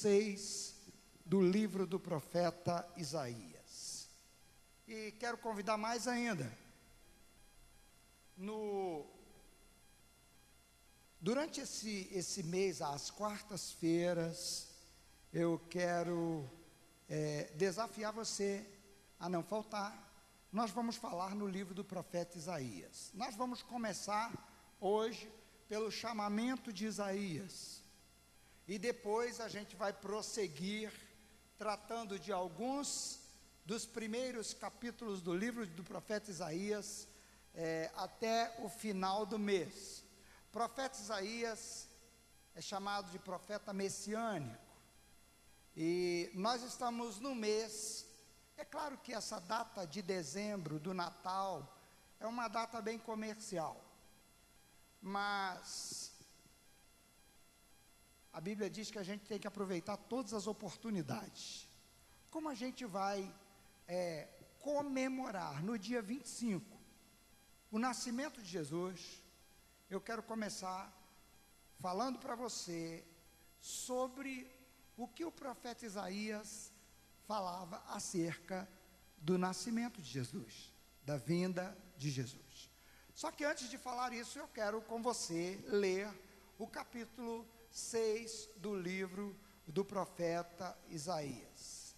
6 do livro do profeta Isaías. E quero convidar mais ainda. No Durante esse, esse mês, às quartas-feiras, eu quero é, desafiar você a não faltar. Nós vamos falar no livro do profeta Isaías. Nós vamos começar hoje pelo chamamento de Isaías. E depois a gente vai prosseguir tratando de alguns dos primeiros capítulos do livro do profeta Isaías é, até o final do mês. O profeta Isaías é chamado de profeta messiânico. E nós estamos no mês. É claro que essa data de dezembro, do Natal, é uma data bem comercial. Mas a Bíblia diz que a gente tem que aproveitar todas as oportunidades. Como a gente vai é, comemorar no dia 25 o nascimento de Jesus, eu quero começar falando para você sobre o que o profeta Isaías falava acerca do nascimento de Jesus, da vinda de Jesus. Só que antes de falar isso, eu quero com você ler o capítulo 6 do livro do profeta Isaías.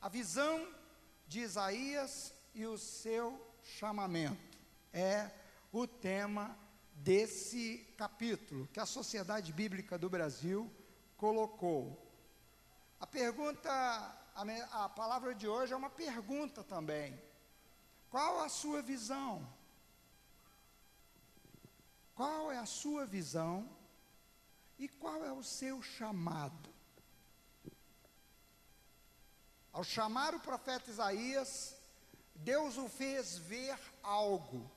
A visão de Isaías e o seu chamamento é o tema desse capítulo que a Sociedade Bíblica do Brasil colocou. A pergunta, a, a palavra de hoje é uma pergunta também. Qual a sua visão qual é a sua visão e qual é o seu chamado? Ao chamar o profeta Isaías, Deus o fez ver algo.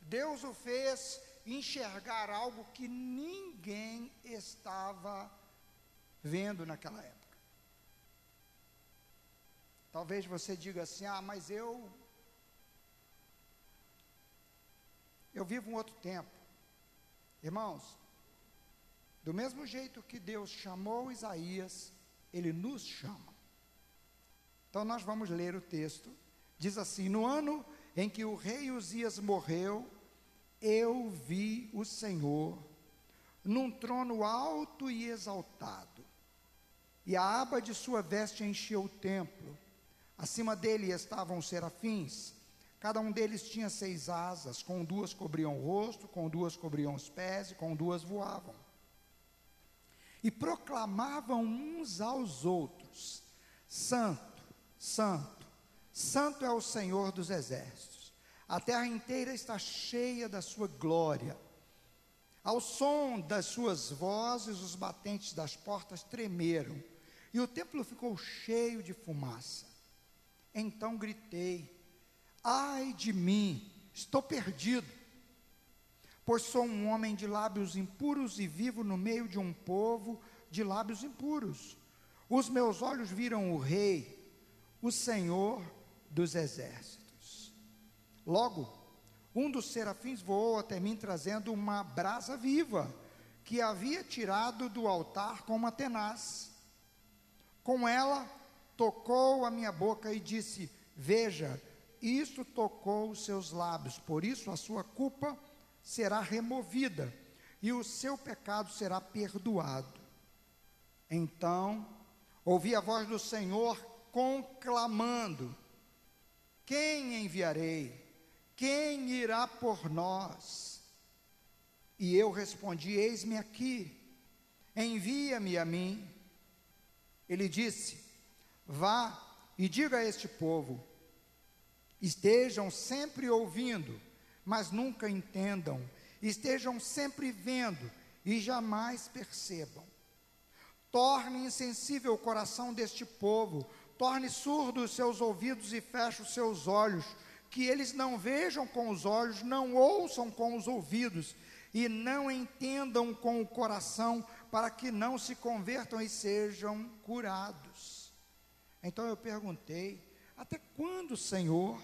Deus o fez enxergar algo que ninguém estava vendo naquela época. Talvez você diga assim: ah, mas eu Eu vivo um outro tempo. Irmãos, do mesmo jeito que Deus chamou Isaías, Ele nos chama. Então nós vamos ler o texto. Diz assim: No ano em que o rei Uzias morreu, eu vi o Senhor num trono alto e exaltado, e a aba de sua veste encheu o templo. Acima dele estavam serafins Cada um deles tinha seis asas, com duas cobriam o rosto, com duas cobriam os pés e com duas voavam. E proclamavam uns aos outros: Santo, Santo, Santo é o Senhor dos exércitos. A terra inteira está cheia da sua glória. Ao som das suas vozes, os batentes das portas tremeram, e o templo ficou cheio de fumaça. Então gritei: Ai de mim, estou perdido, pois sou um homem de lábios impuros e vivo no meio de um povo de lábios impuros. Os meus olhos viram o Rei, o Senhor dos exércitos. Logo, um dos serafins voou até mim trazendo uma brasa viva que havia tirado do altar com uma tenaz. Com ela, tocou a minha boca e disse: Veja, isso tocou os seus lábios, por isso a sua culpa será removida e o seu pecado será perdoado. Então, ouvi a voz do Senhor conclamando: Quem enviarei? Quem irá por nós? E eu respondi: Eis-me aqui, envia-me a mim. Ele disse: Vá e diga a este povo: Estejam sempre ouvindo, mas nunca entendam. Estejam sempre vendo e jamais percebam. Torne insensível o coração deste povo, torne surdos os seus ouvidos e feche os seus olhos, que eles não vejam com os olhos, não ouçam com os ouvidos e não entendam com o coração, para que não se convertam e sejam curados. Então eu perguntei: até quando, Senhor?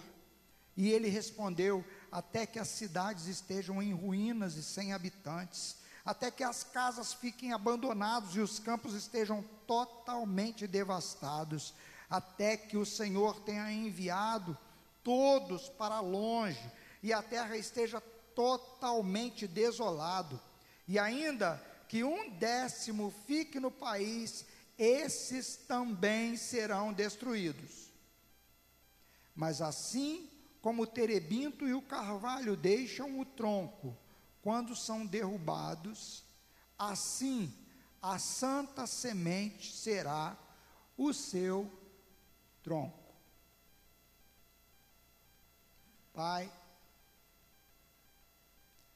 E ele respondeu: Até que as cidades estejam em ruínas e sem habitantes, até que as casas fiquem abandonadas e os campos estejam totalmente devastados, até que o Senhor tenha enviado todos para longe e a terra esteja totalmente desolado, e ainda que um décimo fique no país, esses também serão destruídos. Mas assim como o terebinto e o carvalho deixam o tronco quando são derrubados, assim a santa semente será o seu tronco. Pai,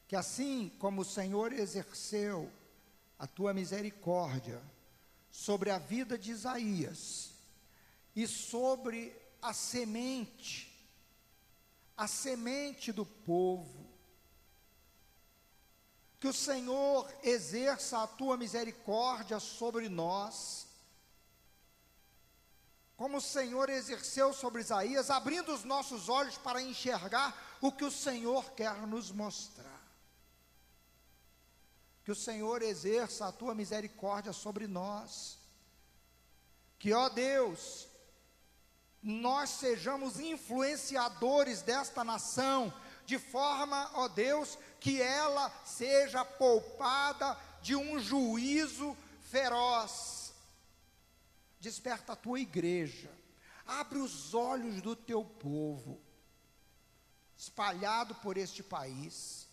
que assim como o Senhor exerceu a tua misericórdia sobre a vida de Isaías e sobre a semente, a semente do povo, que o Senhor exerça a tua misericórdia sobre nós, como o Senhor exerceu sobre Isaías, abrindo os nossos olhos para enxergar o que o Senhor quer nos mostrar. Que o Senhor exerça a tua misericórdia sobre nós. Que, ó Deus, nós sejamos influenciadores desta nação, de forma, ó Deus, que ela seja poupada de um juízo feroz. Desperta a tua igreja, abre os olhos do teu povo, espalhado por este país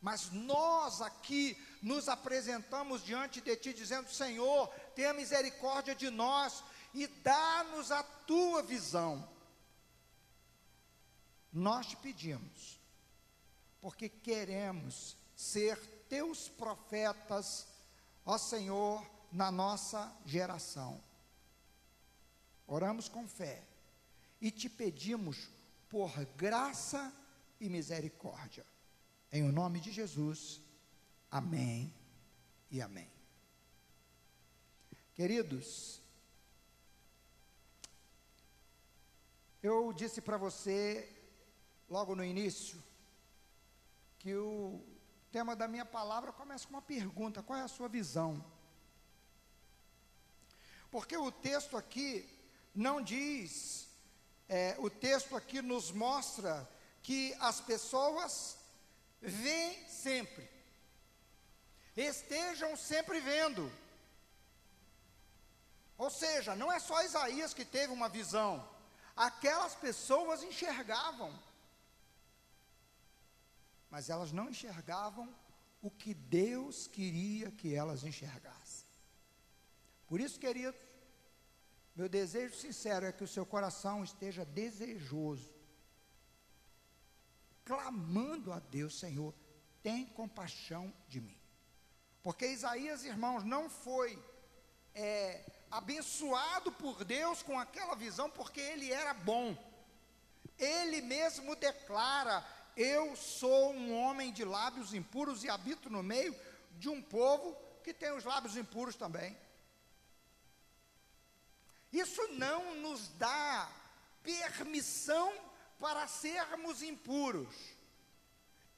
mas nós aqui nos apresentamos diante de Ti, dizendo: Senhor, tenha misericórdia de nós e dá-nos a tua visão. Nós te pedimos, porque queremos ser teus profetas, ó Senhor, na nossa geração. Oramos com fé e te pedimos por graça e misericórdia. Em o nome de Jesus, amém e amém. Queridos, eu disse para você, logo no início, que o tema da minha palavra começa com uma pergunta: qual é a sua visão? Porque o texto aqui não diz, é, o texto aqui nos mostra que as pessoas Vem sempre. Estejam sempre vendo. Ou seja, não é só Isaías que teve uma visão. Aquelas pessoas enxergavam. Mas elas não enxergavam o que Deus queria que elas enxergassem. Por isso, queridos, meu desejo sincero é que o seu coração esteja desejoso clamando a Deus, Senhor, tem compaixão de mim. Porque Isaías, irmãos, não foi é, abençoado por Deus com aquela visão porque ele era bom. Ele mesmo declara: Eu sou um homem de lábios impuros e habito no meio de um povo que tem os lábios impuros também. Isso não nos dá permissão para sermos impuros.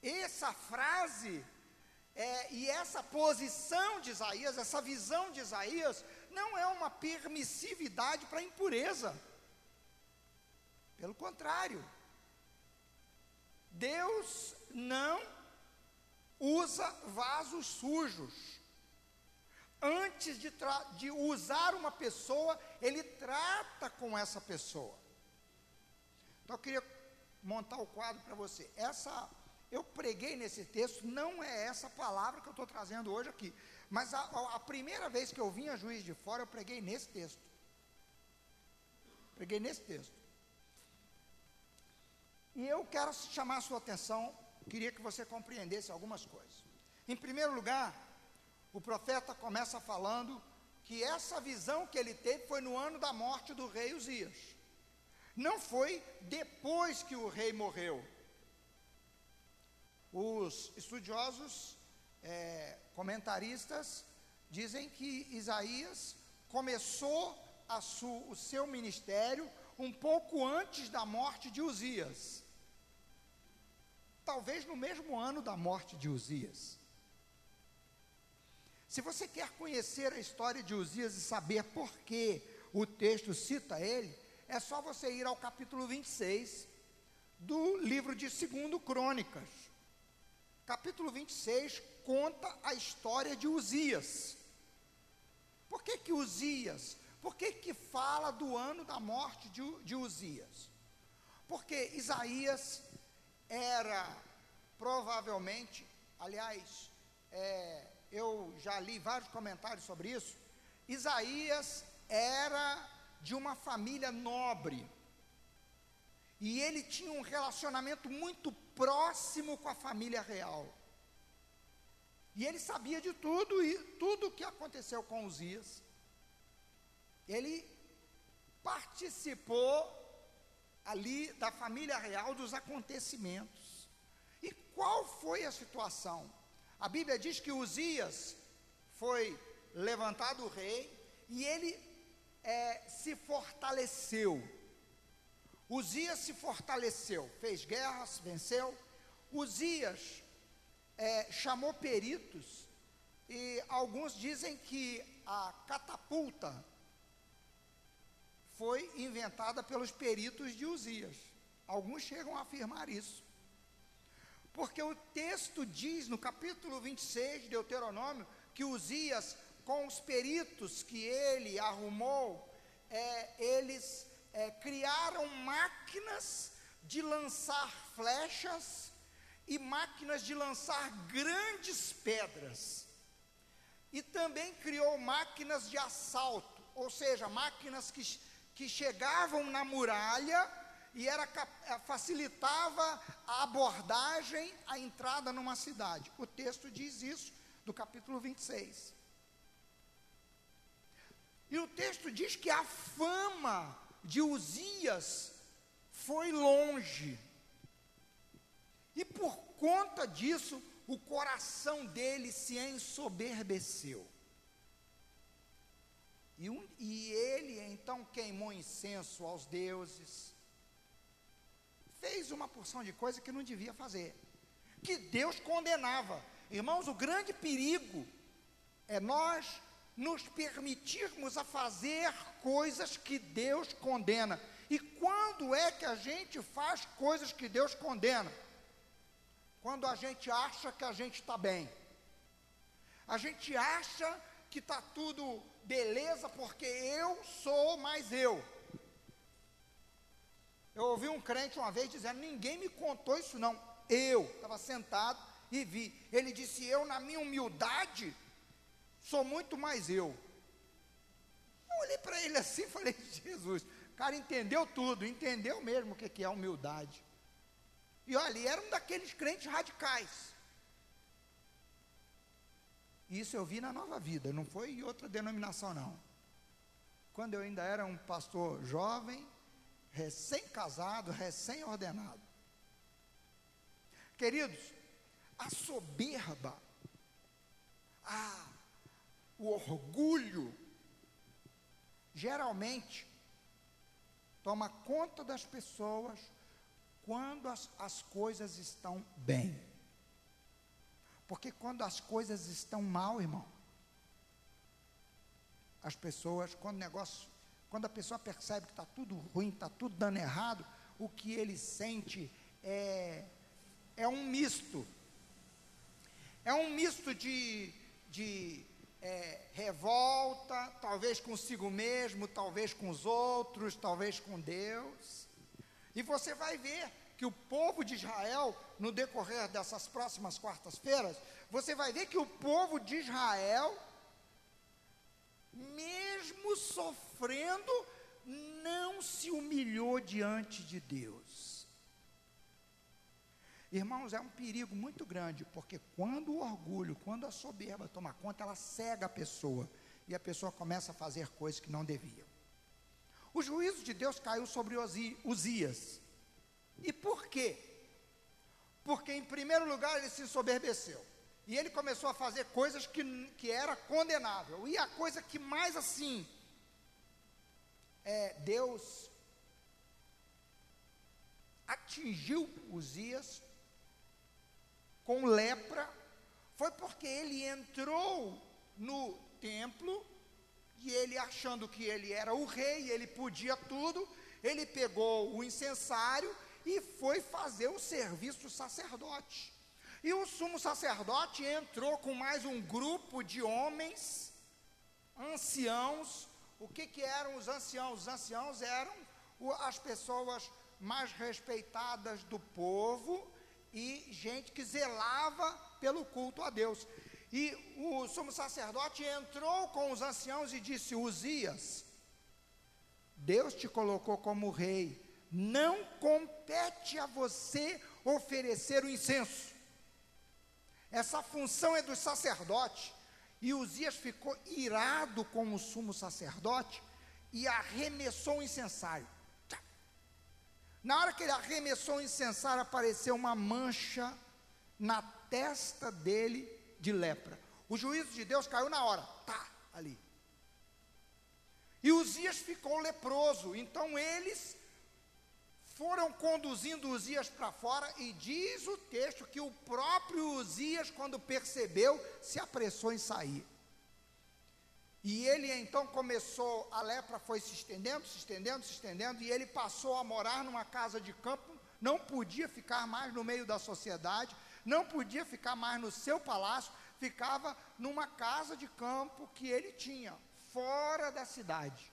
Essa frase é, e essa posição de Isaías, essa visão de Isaías, não é uma permissividade para impureza. Pelo contrário, Deus não usa vasos sujos. Antes de, de usar uma pessoa, ele trata com essa pessoa. Então eu queria montar o quadro para você. Essa eu preguei nesse texto, não é essa palavra que eu estou trazendo hoje aqui. Mas a, a, primeira vez que eu vim a juiz de fora, eu preguei nesse texto. Preguei nesse texto. E eu quero chamar a sua atenção, queria que você compreendesse algumas coisas. Em primeiro lugar, o profeta começa falando que essa visão que ele teve foi no ano da morte do rei Uzias. Não foi depois que o rei morreu. Os estudiosos, é, comentaristas, dizem que Isaías começou su, o seu ministério um pouco antes da morte de Uzias. Talvez no mesmo ano da morte de Uzias. Se você quer conhecer a história de Uzias e saber por que o texto cita ele, é só você ir ao capítulo 26 do livro de 2 Crônicas. Capítulo 26 conta a história de Uzias. Por que que Uzias? Por que que fala do ano da morte de, de Uzias? Porque Isaías era provavelmente, aliás, é, eu já li vários comentários sobre isso. Isaías era de uma família nobre. E ele tinha um relacionamento muito próximo com a família real. E ele sabia de tudo e tudo o que aconteceu com Uzias. Ele participou ali da família real dos acontecimentos. E qual foi a situação? A Bíblia diz que Uzias foi levantado rei e ele é, se fortaleceu. Uzias se fortaleceu, fez guerras, venceu. Uzias é, chamou peritos e alguns dizem que a catapulta foi inventada pelos peritos de Uzias. Alguns chegam a afirmar isso. Porque o texto diz no capítulo 26 de Deuteronômio que Uzias, com os peritos que ele arrumou, é, eles é, criaram máquinas de lançar flechas e máquinas de lançar grandes pedras. E também criou máquinas de assalto, ou seja, máquinas que, que chegavam na muralha e era, eh, facilitava a abordagem, a entrada numa cidade. O texto diz isso, do capítulo 26. E o texto diz que a fama de Uzias foi longe. E por conta disso, o coração dele se ensoberbeceu. E, um, e ele então queimou incenso aos deuses, fez uma porção de coisa que não devia fazer, que Deus condenava. Irmãos, o grande perigo é nós nos permitirmos a fazer coisas que Deus condena. E quando é que a gente faz coisas que Deus condena? Quando a gente acha que a gente está bem. A gente acha que está tudo beleza porque eu sou mais eu. Eu ouvi um crente uma vez dizendo: ninguém me contou isso, não. Eu estava sentado e vi. Ele disse: Eu, na minha humildade, sou muito mais eu. Eu olhei para ele assim e falei: Jesus, o cara entendeu tudo, entendeu mesmo o que é humildade. E olha, era um daqueles crentes radicais. Isso eu vi na nova vida, não foi em outra denominação, não. Quando eu ainda era um pastor jovem, recém-casado, recém-ordenado. Queridos, a soberba, a, o orgulho, geralmente toma conta das pessoas quando as, as coisas estão bem. Porque quando as coisas estão mal, irmão, as pessoas, quando o negócio quando a pessoa percebe que está tudo ruim, está tudo dando errado, o que ele sente é, é um misto. É um misto de, de é, revolta, talvez consigo mesmo, talvez com os outros, talvez com Deus. E você vai ver que o povo de Israel, no decorrer dessas próximas quartas-feiras, você vai ver que o povo de Israel mesmo sofrendo, não se humilhou diante de Deus. Irmãos, é um perigo muito grande, porque quando o orgulho, quando a soberba toma conta, ela cega a pessoa, e a pessoa começa a fazer coisas que não devia. O juízo de Deus caiu sobre Uzias. E por quê? Porque, em primeiro lugar, ele se soberbeceu. E ele começou a fazer coisas que, que era condenável. E a coisa que mais assim, é, Deus atingiu Uzias com lepra, foi porque ele entrou no templo e ele achando que ele era o rei, ele podia tudo, ele pegou o incensário e foi fazer o serviço do sacerdote. E o sumo sacerdote entrou com mais um grupo de homens, anciãos. O que, que eram os anciãos? Os anciãos eram as pessoas mais respeitadas do povo e gente que zelava pelo culto a Deus. E o sumo sacerdote entrou com os anciãos e disse: Uzias, Deus te colocou como rei, não compete a você oferecer o incenso. Essa função é do sacerdote. E Uzias ficou irado com o sumo sacerdote e arremessou o incensário. Na hora que ele arremessou o incensário, apareceu uma mancha na testa dele de lepra. O juízo de Deus caiu na hora, tá, ali. E Uzias ficou leproso, então eles foram conduzindo Uzias para fora, e diz o texto que o próprio Uzias, quando percebeu, se apressou em sair. E ele então começou, a lepra foi se estendendo, se estendendo, se estendendo, e ele passou a morar numa casa de campo, não podia ficar mais no meio da sociedade, não podia ficar mais no seu palácio, ficava numa casa de campo que ele tinha, fora da cidade.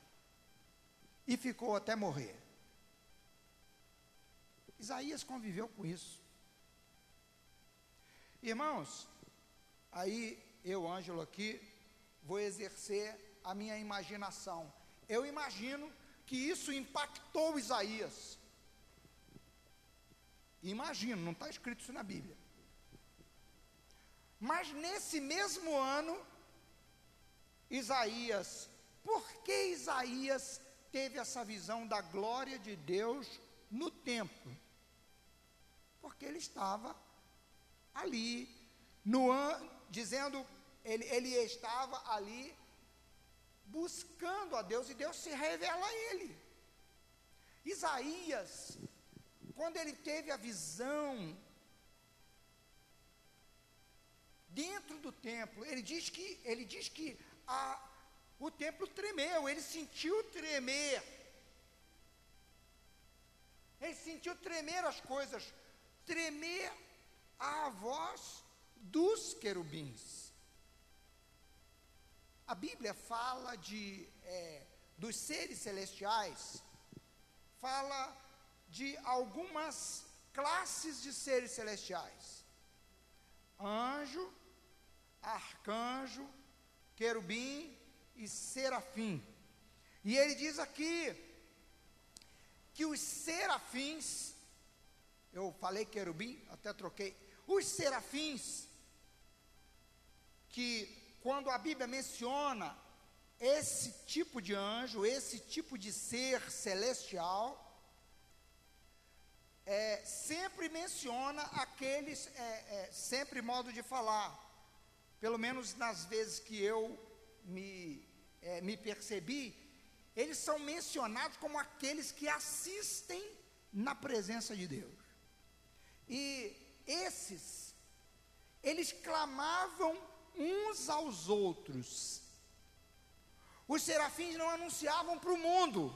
E ficou até morrer. Isaías conviveu com isso. Irmãos, aí eu, Ângelo, aqui, vou exercer a minha imaginação. Eu imagino que isso impactou Isaías. Imagino, não está escrito isso na Bíblia. Mas nesse mesmo ano, Isaías, por que Isaías teve essa visão da glória de Deus no templo? Porque ele estava ali, no an, dizendo, ele, ele estava ali buscando a Deus e Deus se revela a ele. Isaías, quando ele teve a visão dentro do templo. Ele diz que, ele diz que a, o templo tremeu, ele sentiu tremer. Ele sentiu tremer as coisas, tremer a voz dos querubins. A Bíblia fala de é, dos seres celestiais, fala de algumas classes de seres celestiais: anjo, arcanjo, querubim e serafim. E ele diz aqui que os serafins, eu falei querubim, até troquei, os serafins, que quando a Bíblia menciona esse tipo de anjo, esse tipo de ser celestial, é, sempre menciona aqueles, é, é, sempre modo de falar, pelo menos nas vezes que eu me, é, me percebi, eles são mencionados como aqueles que assistem na presença de Deus. E esses, eles clamavam uns aos outros. Os serafins não anunciavam para o mundo,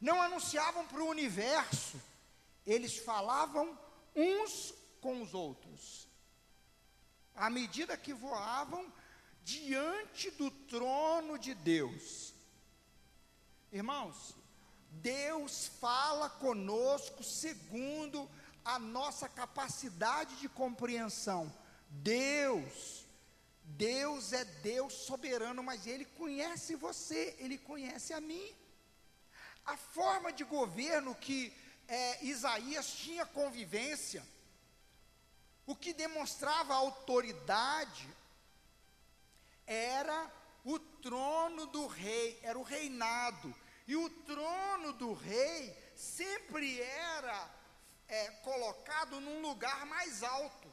não anunciavam para o universo, eles falavam uns com os outros à medida que voavam diante do trono de Deus. Irmãos, Deus fala conosco segundo a nossa capacidade de compreensão. Deus, Deus é Deus soberano, mas Ele conhece você, Ele conhece a mim. A forma de governo que é, Isaías tinha convivência, o que demonstrava autoridade era o trono do rei, era o reinado. E o trono do rei sempre era é, colocado num lugar mais alto,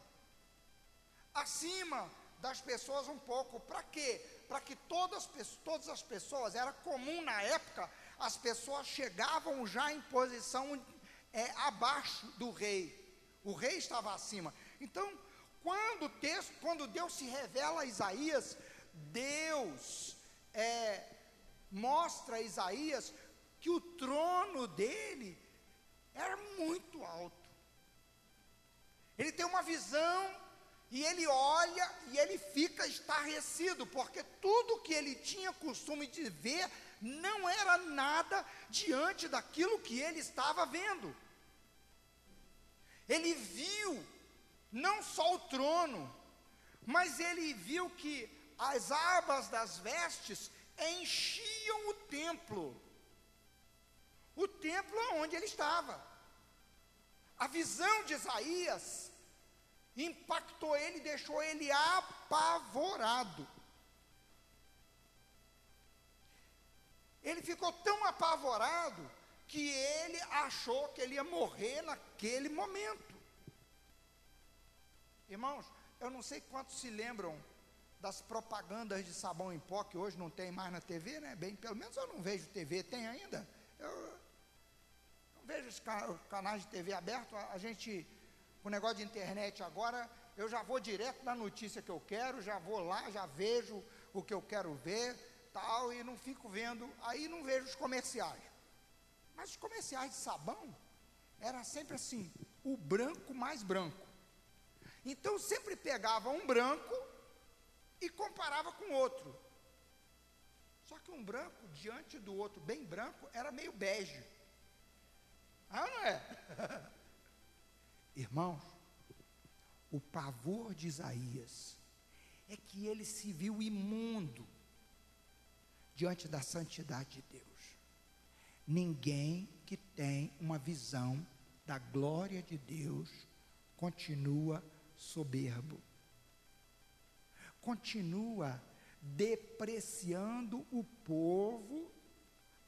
acima das pessoas um pouco. Para quê? Para que todas, todas as pessoas, era comum na época, as pessoas chegavam já em posição é, abaixo do rei. O rei estava acima. Então, quando, texto, quando Deus se revela a Isaías, Deus é, mostra a Isaías que o trono dele era muito alto. Ele tem uma visão e ele olha e ele fica estarrecido, porque tudo que ele tinha costume de ver não era nada diante daquilo que ele estava vendo. Ele viu não só o trono, mas ele viu que as abas das vestes enchiam o templo. O templo onde ele estava. A visão de Isaías impactou ele, deixou ele apavorado. Ele ficou tão apavorado que ele achou que ele ia morrer naquele momento. Irmãos, eu não sei quantos se lembram das propagandas de sabão em pó que hoje não tem mais na TV, né? Bem, pelo menos eu não vejo TV, tem ainda? Eu não vejo os canais de TV abertos, a, gente, o negócio de internet agora, eu já vou direto na notícia que eu quero, já vou lá, já vejo o que eu quero ver, tal, e não fico vendo, aí não vejo os comerciais. Mas os comerciais de sabão era sempre assim, o branco mais branco. Então sempre pegava um branco e comparava com outro. Só que um branco diante do outro, bem branco, era meio bege. Ah, não é? Irmãos, o pavor de Isaías é que ele se viu imundo diante da santidade de Deus. Ninguém que tem uma visão da glória de Deus continua soberbo continua depreciando o povo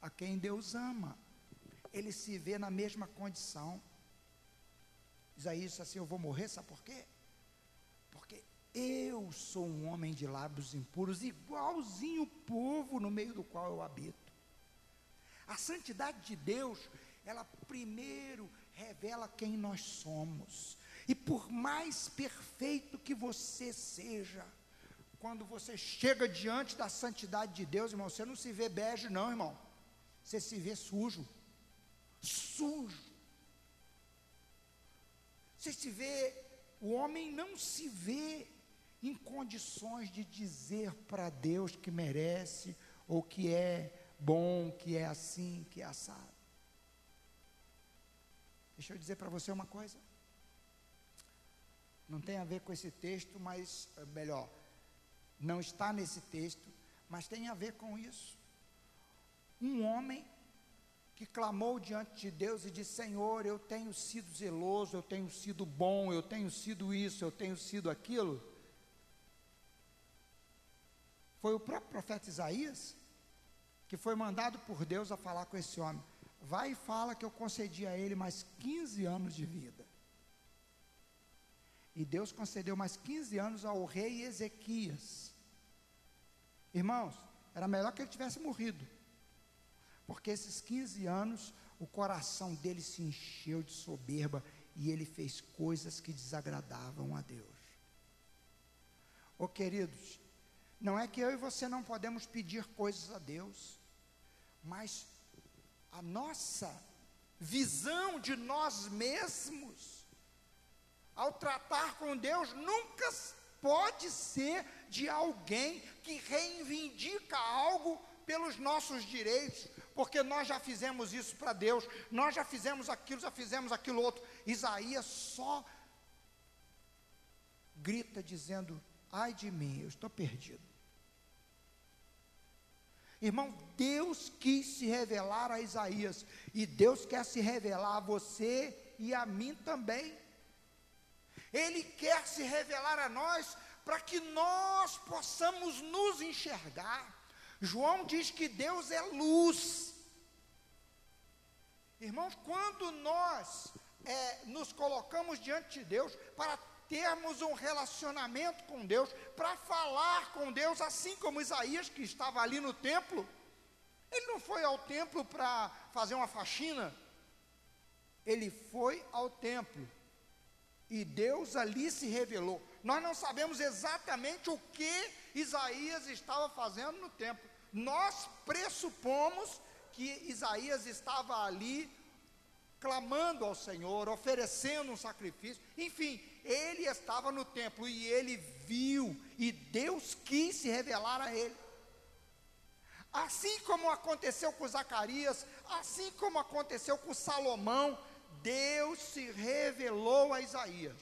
a quem Deus ama. Ele se vê na mesma condição. Isaías disse assim: Eu vou morrer, sabe por quê? Porque eu sou um homem de lábios impuros, igualzinho o povo no meio do qual eu habito. A santidade de Deus, ela primeiro revela quem nós somos. E por mais perfeito que você seja, quando você chega diante da santidade de Deus, irmão, você não se vê bege, não, irmão. Você se vê sujo. Sujo. Você se vê, o homem não se vê em condições de dizer para Deus que merece, ou que é bom, que é assim, que é assado. Deixa eu dizer para você uma coisa. Não tem a ver com esse texto, mas é melhor, não está nesse texto, mas tem a ver com isso. Um homem que clamou diante de Deus e disse: Senhor, eu tenho sido zeloso, eu tenho sido bom, eu tenho sido isso, eu tenho sido aquilo. Foi o próprio profeta Isaías que foi mandado por Deus a falar com esse homem. Vai e fala que eu concedi a ele mais 15 anos de vida. E Deus concedeu mais 15 anos ao rei Ezequias. Irmãos, era melhor que ele tivesse morrido. Porque esses 15 anos, o coração dele se encheu de soberba e ele fez coisas que desagradavam a Deus. Ô oh, queridos, não é que eu e você não podemos pedir coisas a Deus, mas a nossa visão de nós mesmos, ao tratar com Deus, nunca pode ser de alguém que reivindica algo pelos nossos direitos, porque nós já fizemos isso para Deus, nós já fizemos aquilo, já fizemos aquilo outro. Isaías só grita dizendo: ai de mim, eu estou perdido. Irmão, Deus quis se revelar a Isaías, e Deus quer se revelar a você e a mim também. Ele quer se revelar a nós para que nós possamos nos enxergar. João diz que Deus é luz. Irmãos, quando nós é, nos colocamos diante de Deus para termos um relacionamento com Deus, para falar com Deus, assim como Isaías, que estava ali no templo, ele não foi ao templo para fazer uma faxina, ele foi ao templo e Deus ali se revelou. Nós não sabemos exatamente o que Isaías estava fazendo no templo. Nós pressupomos que Isaías estava ali clamando ao Senhor, oferecendo um sacrifício. Enfim, ele estava no templo e ele viu, e Deus quis se revelar a ele. Assim como aconteceu com Zacarias, assim como aconteceu com Salomão, Deus se revelou a Isaías.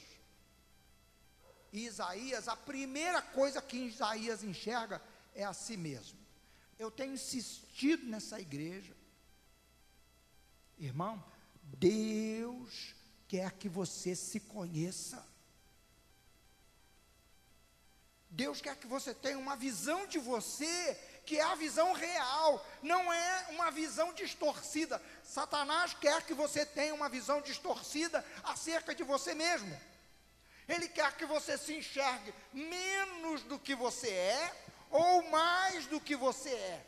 E Isaías, a primeira coisa que Isaías enxerga é a si mesmo. Eu tenho insistido nessa igreja. Irmão, Deus quer que você se conheça. Deus quer que você tenha uma visão de você, que é a visão real, não é uma visão distorcida. Satanás quer que você tenha uma visão distorcida acerca de você mesmo. Ele quer que você se enxergue menos do que você é ou mais do que você é.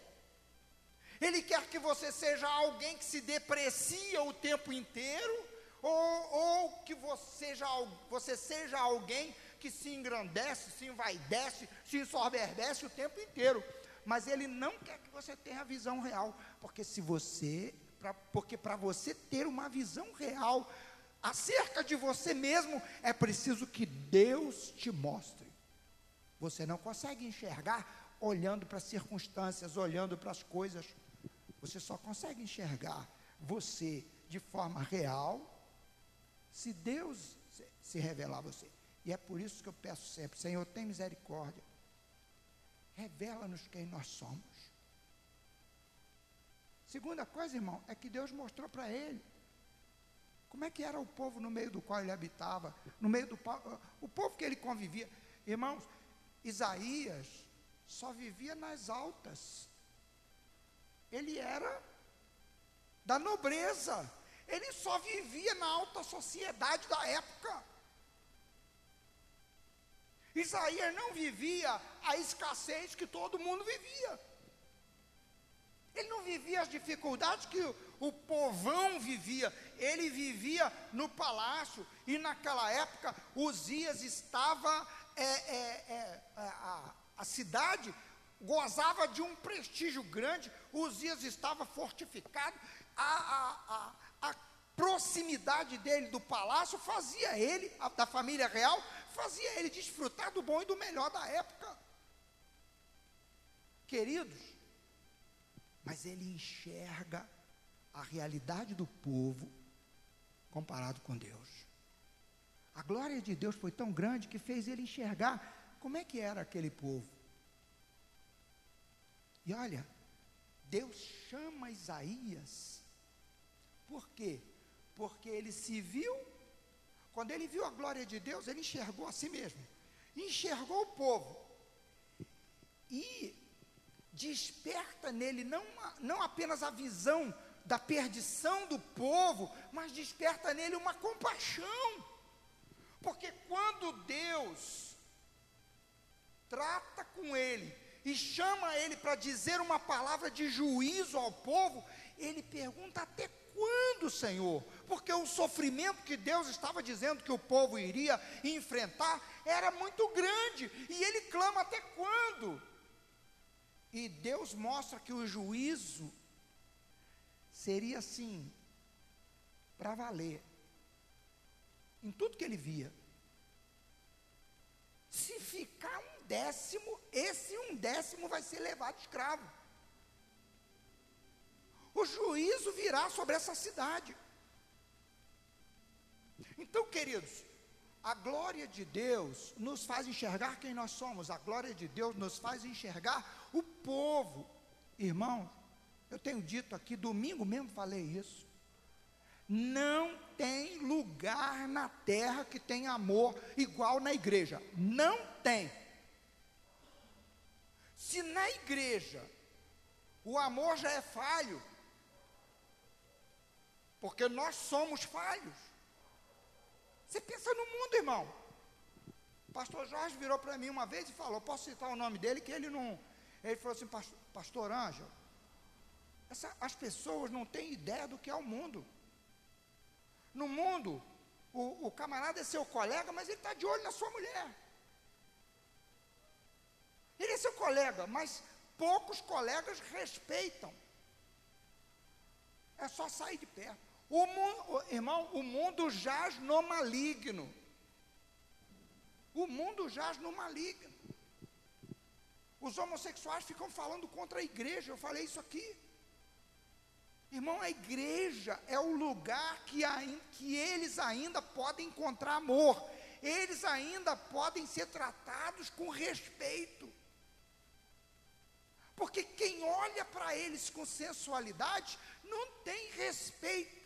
Ele quer que você seja alguém que se deprecia o tempo inteiro, ou, ou que você seja, você seja alguém que se engrandece, se envaidece, se ensoberbece o tempo inteiro. Mas ele não quer que você tenha a visão real, porque se você, pra, porque para você ter uma visão real, acerca de você mesmo, é preciso que Deus te mostre. Você não consegue enxergar olhando para as circunstâncias, olhando para as coisas. Você só consegue enxergar você de forma real se Deus se revelar a você. E é por isso que eu peço sempre: Senhor, tem misericórdia. Revela-nos quem nós somos. Segunda coisa, irmão, é que Deus mostrou para ele como é que era o povo no meio do qual ele habitava, no meio do o povo que ele convivia. Irmãos, Isaías só vivia nas altas. Ele era da nobreza. Ele só vivia na alta sociedade da época. Isaías não vivia a escassez que todo mundo vivia. Ele não vivia as dificuldades que o, povão vivia, ele vivia no palácio, e naquela época Uzias estava, é, é, é, a, a cidade gozava de um prestígio grande, Uzias estava fortificado, a, a, a, a proximidade dele do palácio fazia ele, da família real, fazia ele desfrutar do bom e do melhor da época. Queridos, mas ele enxerga a realidade do povo comparado com Deus. A glória de Deus foi tão grande que fez ele enxergar como é que era aquele povo. E olha, Deus chama Isaías. Por quê? Porque ele se viu, quando ele viu a glória de Deus, ele enxergou a si mesmo, enxergou o povo. E desperta nele não, não apenas a visão da perdição do povo, mas desperta nele uma compaixão. Porque quando Deus trata com ele e chama ele para dizer uma palavra de juízo ao povo, ele pergunta até quando, Senhor? Porque o sofrimento que Deus estava dizendo que o povo iria enfrentar era muito grande, e ele clama até quando? E Deus mostra que o juízo seria assim, para valer, em tudo que ele via. Se ficar um décimo, esse um décimo vai ser levado escravo. O juízo virá sobre essa cidade. Então, queridos, a glória de Deus nos faz enxergar quem nós somos, a glória de Deus nos faz enxergar o povo. Irmão, eu tenho dito aqui, domingo mesmo falei isso. Não tem lugar na terra que tenha amor igual na igreja. Não tem. Se na igreja o amor já é falho, porque nós somos falhos. Você pensa no mundo, irmão. O pastor Jorge virou para mim uma vez e falou: Posso citar o nome dele? Que ele não. Ele falou assim: Pastor, Ângelo, as pessoas não têm ideia do que é o mundo. No mundo, o, o camarada é seu colega, mas ele está de olho na sua mulher. Ele é seu colega, mas poucos colegas respeitam. É só sair de perto. O mundo, irmão, o mundo jaz no maligno. O mundo jaz no maligno. Os homossexuais ficam falando contra a igreja. Eu falei isso aqui. Irmão, a igreja é o lugar que, que eles ainda podem encontrar amor. Eles ainda podem ser tratados com respeito. Porque quem olha para eles com sensualidade não tem respeito.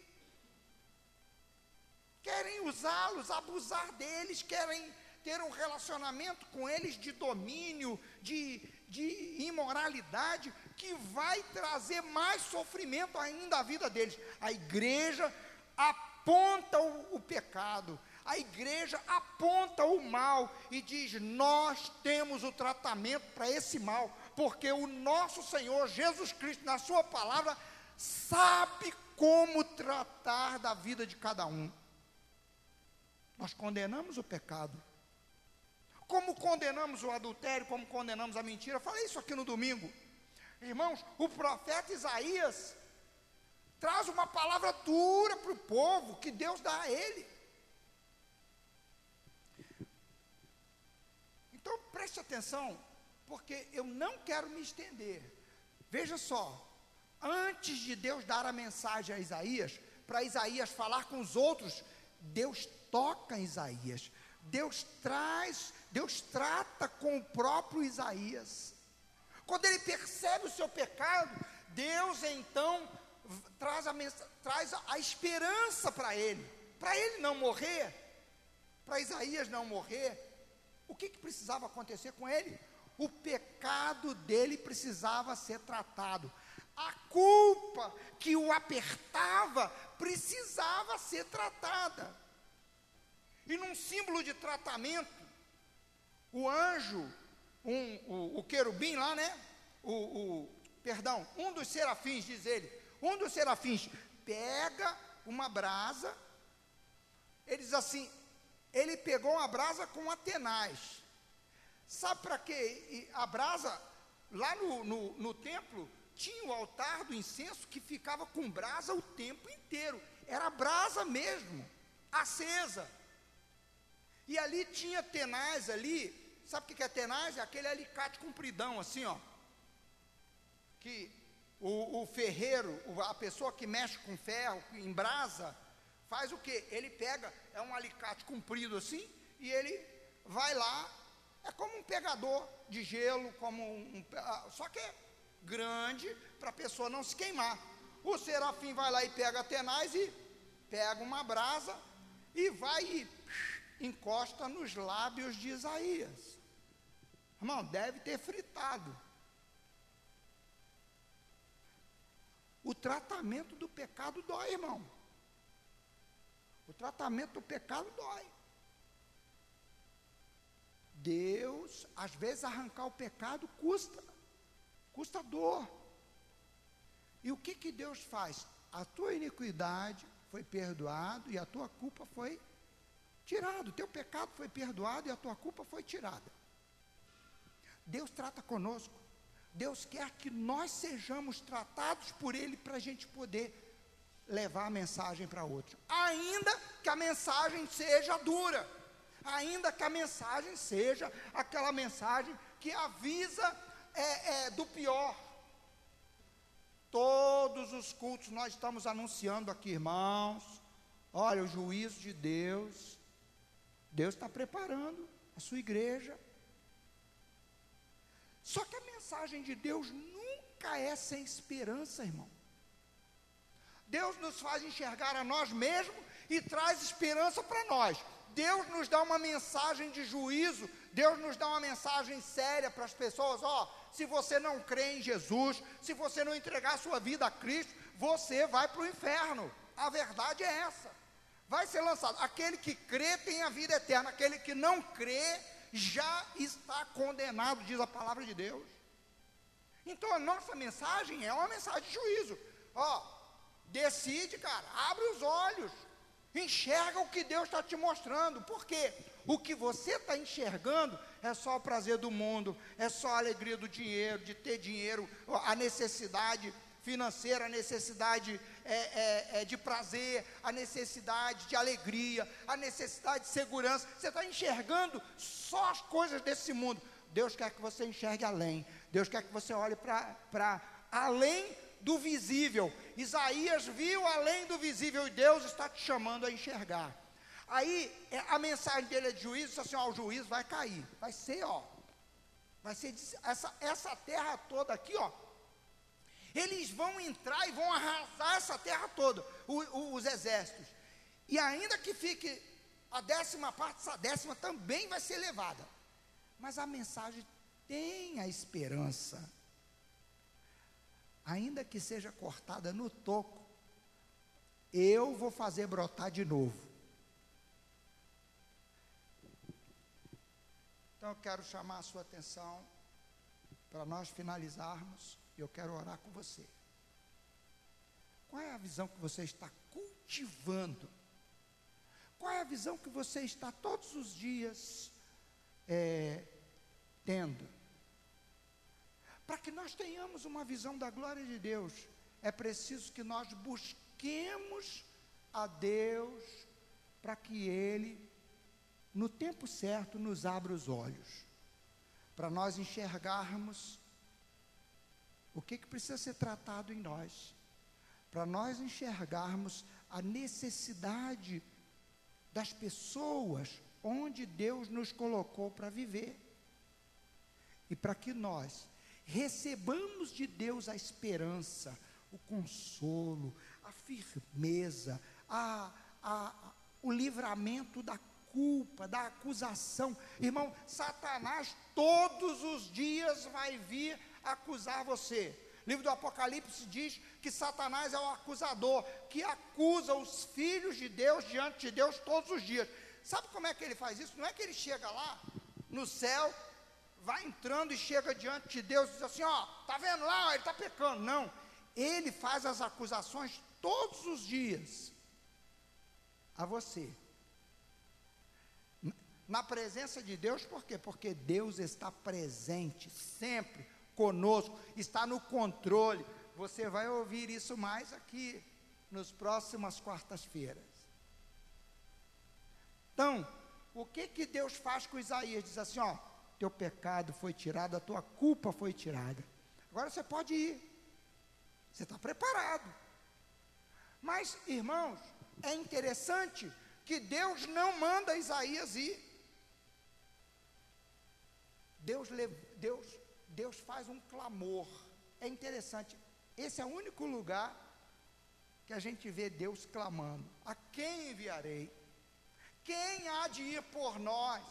Querem usá-los, abusar deles, querem ter um relacionamento com eles de domínio, de, de imoralidade, que vai trazer mais sofrimento ainda à vida deles. A igreja aponta o, o pecado, a igreja aponta o mal e diz: Nós temos o tratamento para esse mal, porque o nosso Senhor Jesus Cristo, na Sua palavra, sabe como tratar da vida de cada um. Nós condenamos o pecado, como condenamos o adultério, como condenamos a mentira. Falei isso aqui no domingo. Irmãos, o profeta Isaías traz uma palavra dura para o povo que Deus dá a ele. Então preste atenção, porque eu não quero me estender. Veja só, antes de Deus dar a mensagem a Isaías, para Isaías falar com os outros, Deus toca Isaías. Deus traz Deus trata com o próprio Isaías. Quando ele percebe o seu pecado, Deus então traz a, traz a esperança para ele, para ele não morrer, para Isaías não morrer. O que, que precisava acontecer com ele? O pecado dele precisava ser tratado. A culpa que o apertava precisava ser tratada. E num símbolo de tratamento, o anjo, um, o, o querubim lá, né? O, o, perdão, um dos serafins, diz ele, um dos serafins pega uma brasa, ele diz assim, ele pegou uma brasa com Atenaz. Sabe para quê? A brasa, lá no, no, no templo, tinha o altar do incenso que ficava com brasa o tempo inteiro. Era brasa mesmo, acesa. E ali tinha tenaz ali, Sabe o que é tenaz? É aquele alicate compridão, assim, ó. Que o, o ferreiro, a pessoa que mexe com ferro, em brasa, faz o que? Ele pega, é um alicate comprido assim, e ele vai lá, é como um pegador de gelo, como um, ah, só que é grande para a pessoa não se queimar. O serafim vai lá e pega tenaz e pega uma brasa e vai e encosta nos lábios de Isaías. Irmão, deve ter fritado. O tratamento do pecado dói, irmão. O tratamento do pecado dói. Deus, às vezes, arrancar o pecado custa, custa dor. E o que, que Deus faz? A tua iniquidade foi perdoado e a tua culpa foi tirada. O teu pecado foi perdoado e a tua culpa foi tirada. Deus trata conosco. Deus quer que nós sejamos tratados por Ele para a gente poder levar a mensagem para outros. Ainda que a mensagem seja dura, ainda que a mensagem seja aquela mensagem que avisa é, é, do pior. Todos os cultos nós estamos anunciando aqui, irmãos. Olha, o juízo de Deus. Deus está preparando a sua igreja só que a mensagem de Deus nunca é sem esperança, irmão. Deus nos faz enxergar a nós mesmos e traz esperança para nós. Deus nos dá uma mensagem de juízo, Deus nos dá uma mensagem séria para as pessoas: ó, se você não crê em Jesus, se você não entregar sua vida a Cristo, você vai para o inferno. A verdade é essa. Vai ser lançado. Aquele que crê tem a vida eterna, aquele que não crê já está condenado, diz a palavra de Deus. Então a nossa mensagem é uma mensagem de juízo. Ó, decide, cara, abre os olhos, enxerga o que Deus está te mostrando. Porque o que você está enxergando é só o prazer do mundo, é só a alegria do dinheiro, de ter dinheiro, a necessidade financeira, a necessidade é, é, é de prazer, a necessidade de alegria, a necessidade de segurança. Você está enxergando só as coisas desse mundo. Deus quer que você enxergue além. Deus quer que você olhe para além do visível. Isaías viu além do visível e Deus está te chamando a enxergar. Aí é, a mensagem dele é de juízo, assim, ó, o juízo vai cair. Vai ser, ó. Vai ser essa, essa terra toda aqui, ó. Eles vão entrar e vão arrasar essa terra toda, o, o, os exércitos. E ainda que fique a décima parte, essa décima também vai ser levada. Mas a mensagem tem a esperança. Ainda que seja cortada no toco, eu vou fazer brotar de novo. Então eu quero chamar a sua atenção para nós finalizarmos e eu quero orar com você. Qual é a visão que você está cultivando? Qual é a visão que você está todos os dias é, tendo? Para que nós tenhamos uma visão da glória de Deus, é preciso que nós busquemos a Deus para que Ele no tempo certo, nos abra os olhos, para nós enxergarmos o que, que precisa ser tratado em nós, para nós enxergarmos a necessidade das pessoas onde Deus nos colocou para viver, e para que nós recebamos de Deus a esperança, o consolo, a firmeza, a, a, o livramento da culpa, da acusação. Irmão, Satanás todos os dias vai vir acusar você. O livro do Apocalipse diz que Satanás é o acusador, que acusa os filhos de Deus diante de Deus todos os dias. Sabe como é que ele faz isso? Não é que ele chega lá no céu, vai entrando e chega diante de Deus e diz assim: Ó, tá vendo lá? Ele está pecando. Não. Ele faz as acusações todos os dias a você na presença de Deus, por quê? Porque Deus está presente sempre conosco, está no controle. Você vai ouvir isso mais aqui nos próximas quartas-feiras. Então, o que que Deus faz com Isaías? Diz assim, ó, teu pecado foi tirado, a tua culpa foi tirada. Agora você pode ir. Você está preparado. Mas, irmãos, é interessante que Deus não manda Isaías ir. Deus, Deus, Deus faz um clamor. É interessante. Esse é o único lugar que a gente vê Deus clamando: A quem enviarei? Quem há de ir por nós?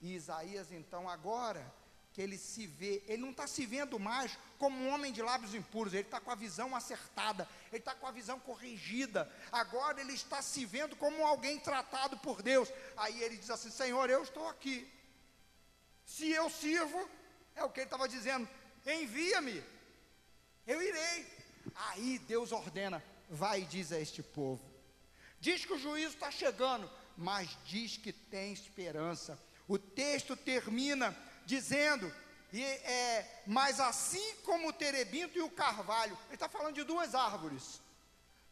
E Isaías, então, agora que ele se vê, ele não está se vendo mais como um homem de lábios impuros, ele está com a visão acertada, ele está com a visão corrigida, agora ele está se vendo como alguém tratado por Deus. Aí ele diz assim: Senhor, eu estou aqui, se eu sirvo, é o que ele estava dizendo: envia-me, eu irei. Aí Deus ordena: vai e diz a este povo. Diz que o juízo está chegando, mas diz que tem esperança. O texto termina dizendo: e, é, mas assim como o terebinto e o carvalho, ele está falando de duas árvores,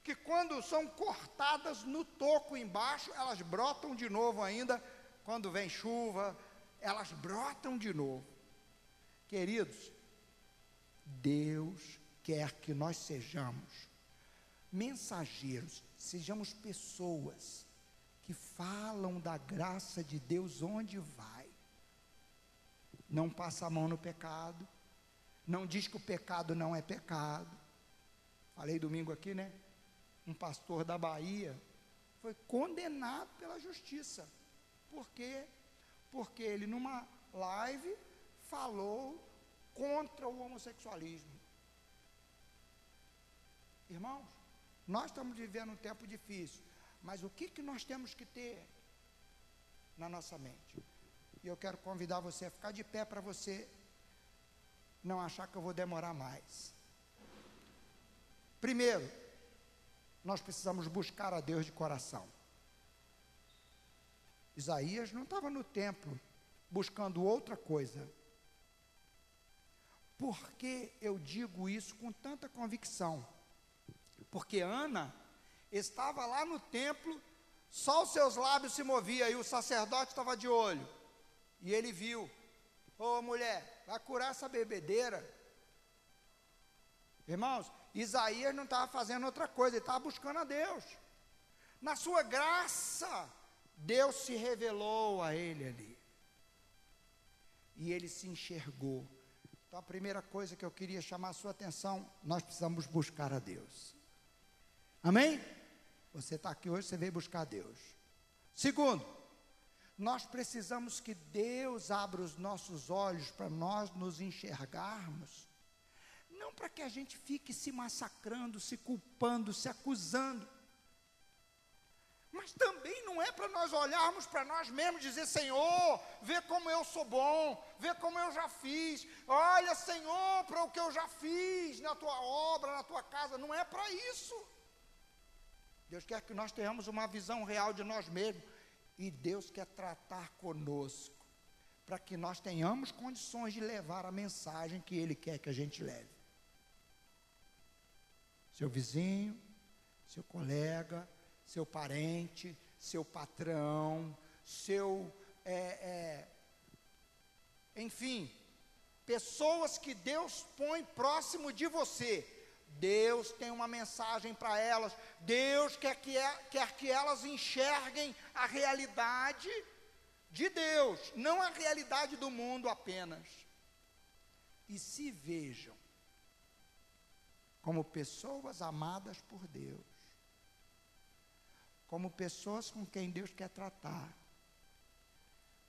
que quando são cortadas no toco embaixo, elas brotam de novo ainda, quando vem chuva, elas brotam de novo. Queridos, Deus quer que nós sejamos mensageiros, sejamos pessoas que falam da graça de Deus onde vai. Não passa a mão no pecado, não diz que o pecado não é pecado. Falei domingo aqui, né? Um pastor da Bahia foi condenado pela justiça, porque porque ele, numa live, falou contra o homossexualismo. Irmãos, nós estamos vivendo um tempo difícil, mas o que, que nós temos que ter na nossa mente? E eu quero convidar você a ficar de pé para você não achar que eu vou demorar mais. Primeiro, nós precisamos buscar a Deus de coração. Isaías não estava no templo buscando outra coisa. Por que eu digo isso com tanta convicção? Porque Ana estava lá no templo, só os seus lábios se moviam e o sacerdote estava de olho. E ele viu: Ô oh, mulher, vai curar essa bebedeira. Irmãos, Isaías não estava fazendo outra coisa, ele estava buscando a Deus. Na sua graça, Deus se revelou a ele ali. E ele se enxergou. Então, a primeira coisa que eu queria chamar a sua atenção, nós precisamos buscar a Deus. Amém? Você está aqui hoje, você veio buscar a Deus. Segundo, nós precisamos que Deus abra os nossos olhos para nós nos enxergarmos. Não para que a gente fique se massacrando, se culpando, se acusando. Mas também não é para nós olharmos para nós mesmos e dizer: Senhor, vê como eu sou bom, vê como eu já fiz. Olha, Senhor, para o que eu já fiz na tua obra, na tua casa. Não é para isso. Deus quer que nós tenhamos uma visão real de nós mesmos. E Deus quer tratar conosco, para que nós tenhamos condições de levar a mensagem que Ele quer que a gente leve. Seu vizinho, seu colega, seu parente, seu patrão, seu. É, é, enfim, pessoas que Deus põe próximo de você. Deus tem uma mensagem para elas. Deus quer que, é, quer que elas enxerguem a realidade de Deus, não a realidade do mundo apenas. E se vejam como pessoas amadas por Deus como pessoas com quem Deus quer tratar.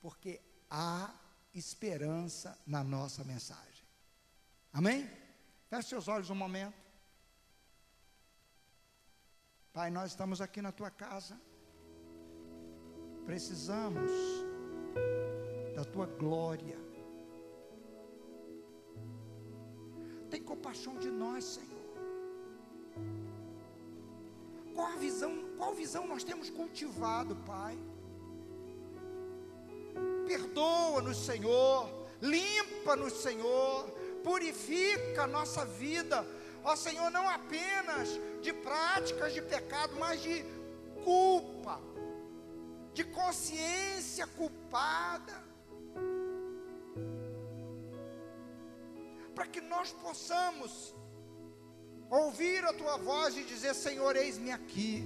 Porque há esperança na nossa mensagem. Amém? Feche seus olhos um momento. Pai, nós estamos aqui na tua casa. Precisamos da tua glória. Tem compaixão de nós, Senhor. Qual a visão, qual visão nós temos cultivado, Pai? Perdoa-nos, Senhor, limpa-nos, Senhor, purifica a nossa vida, ó Senhor, não apenas de práticas de pecado, mas de culpa, de consciência culpada, para que nós possamos ouvir a tua voz e dizer: Senhor, eis-me aqui.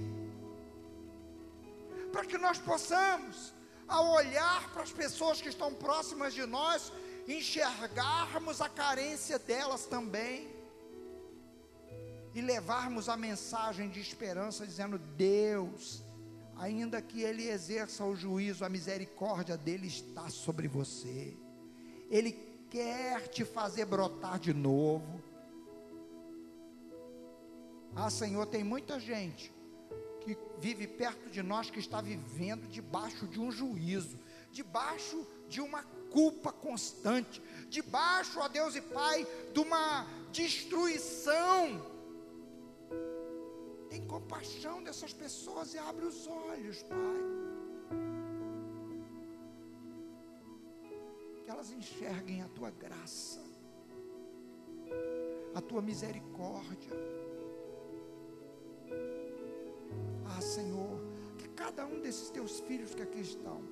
Para que nós possamos, ao olhar para as pessoas que estão próximas de nós, enxergarmos a carência delas também e levarmos a mensagem de esperança, dizendo: Deus, ainda que Ele exerça o juízo, a misericórdia dele está sobre você. Ele quer te fazer brotar de novo. Ah, Senhor, tem muita gente que vive perto de nós que está vivendo debaixo de um juízo, debaixo de uma culpa constante, debaixo, ó Deus e Pai, de uma destruição. Tem compaixão dessas pessoas e abre os olhos, Pai. Que elas enxerguem a tua graça, a tua misericórdia cada um desses teus filhos que aqui estão,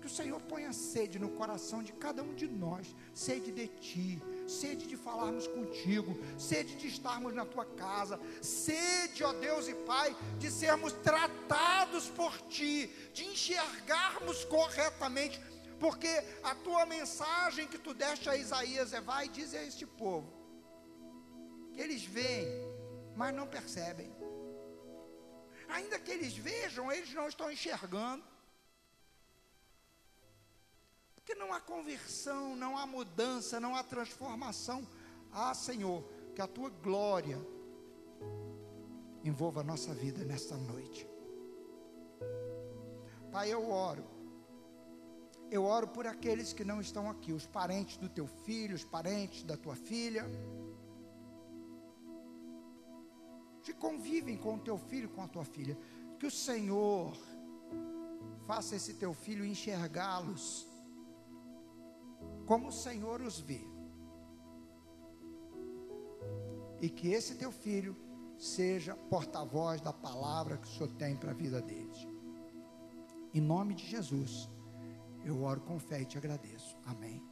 que o Senhor ponha sede no coração de cada um de nós, sede de Ti, sede de falarmos contigo, sede de estarmos na Tua casa, sede, ó Deus e Pai, de sermos tratados por Ti, de enxergarmos corretamente, porque a Tua mensagem que Tu deste a Isaías é: vai dizer a este povo, que eles veem, mas não percebem ainda que eles vejam, eles não estão enxergando. Porque não há conversão, não há mudança, não há transformação. Ah, Senhor, que a tua glória envolva a nossa vida nesta noite. Pai, eu oro. Eu oro por aqueles que não estão aqui, os parentes do teu filho, os parentes da tua filha que convivem com o teu filho, com a tua filha. Que o Senhor faça esse teu filho enxergá-los como o Senhor os vê. E que esse teu filho seja porta-voz da palavra que o Senhor tem para a vida deles. Em nome de Jesus, eu oro com fé e te agradeço. Amém.